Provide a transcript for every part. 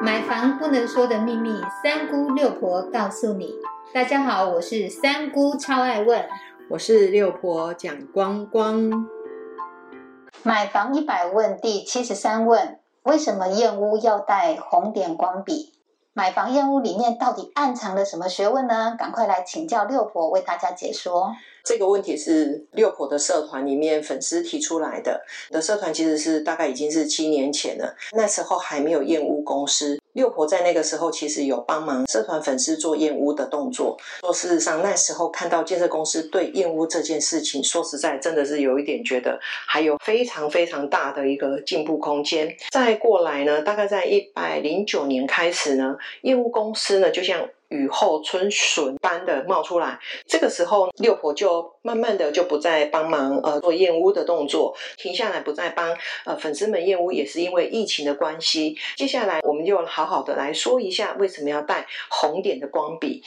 买房不能说的秘密，三姑六婆告诉你。大家好，我是三姑，超爱问。我是六婆蒋光光。买房一百问第七十三问：为什么验屋要带红点光笔？买房验屋里面到底暗藏了什么学问呢？赶快来请教六婆为大家解说。这个问题是六婆的社团里面粉丝提出来的。的社团其实是大概已经是七年前了，那时候还没有验屋公司。六婆在那个时候其实有帮忙社团粉丝做验屋的动作。说事实上，那时候看到建设公司对验屋这件事情，说实在真的是有一点觉得还有非常非常大的一个进步空间。再过来呢，大概在一百零九年开始呢，验屋公司呢就像。雨后春笋般的冒出来，这个时候六婆就慢慢的就不再帮忙呃做燕屋的动作，停下来不再帮呃粉丝们燕屋，也是因为疫情的关系。接下来我们就好好的来说一下为什么要带红点的光笔，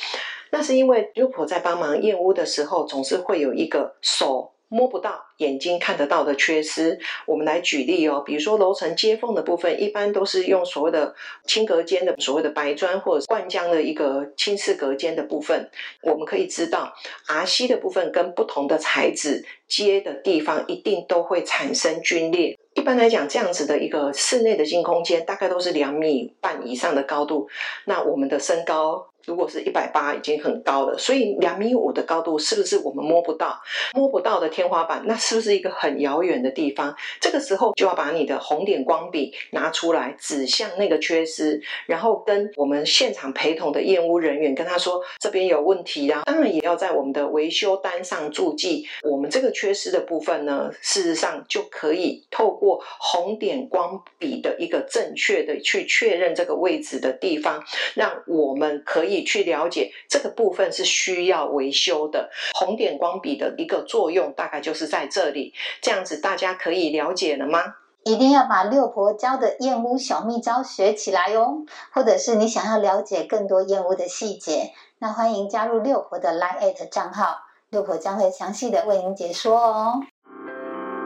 那是因为六婆在帮忙燕屋的时候，总是会有一个手。摸不到，眼睛看得到的缺失，我们来举例哦。比如说楼层接缝的部分，一般都是用所谓的轻隔间的所谓的白砖或者灌浆的一个轻式隔间的部分，我们可以知道 R C 的部分跟不同的材质接的地方，一定都会产生皲裂。一般来讲，这样子的一个室内的净空间，大概都是两米半以上的高度。那我们的身高。如果是一百八，已经很高了，所以两米五的高度是不是我们摸不到、摸不到的天花板？那是是不是一个很遥远的地方？这个时候就要把你的红点光笔拿出来，指向那个缺失，然后跟我们现场陪同的验屋人员跟他说这边有问题啊。当然也要在我们的维修单上注记，我们这个缺失的部分呢，事实上就可以透过红点光笔的一个正确的去确认这个位置的地方，让我们。可以去了解这个部分是需要维修的。红点光笔的一个作用大概就是在这里，这样子大家可以了解了吗？一定要把六婆教的燕屋小秘招学起来哦！或者是你想要了解更多燕屋的细节，那欢迎加入六婆的 Line 账号，六婆将会详细的为您解说哦。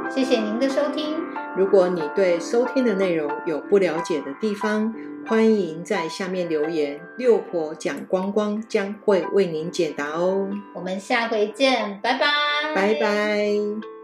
谢谢您的收听。如果你对收听的内容有不了解的地方，欢迎在下面留言，六婆讲光光将会为您解答哦。我们下回见，拜拜，拜拜。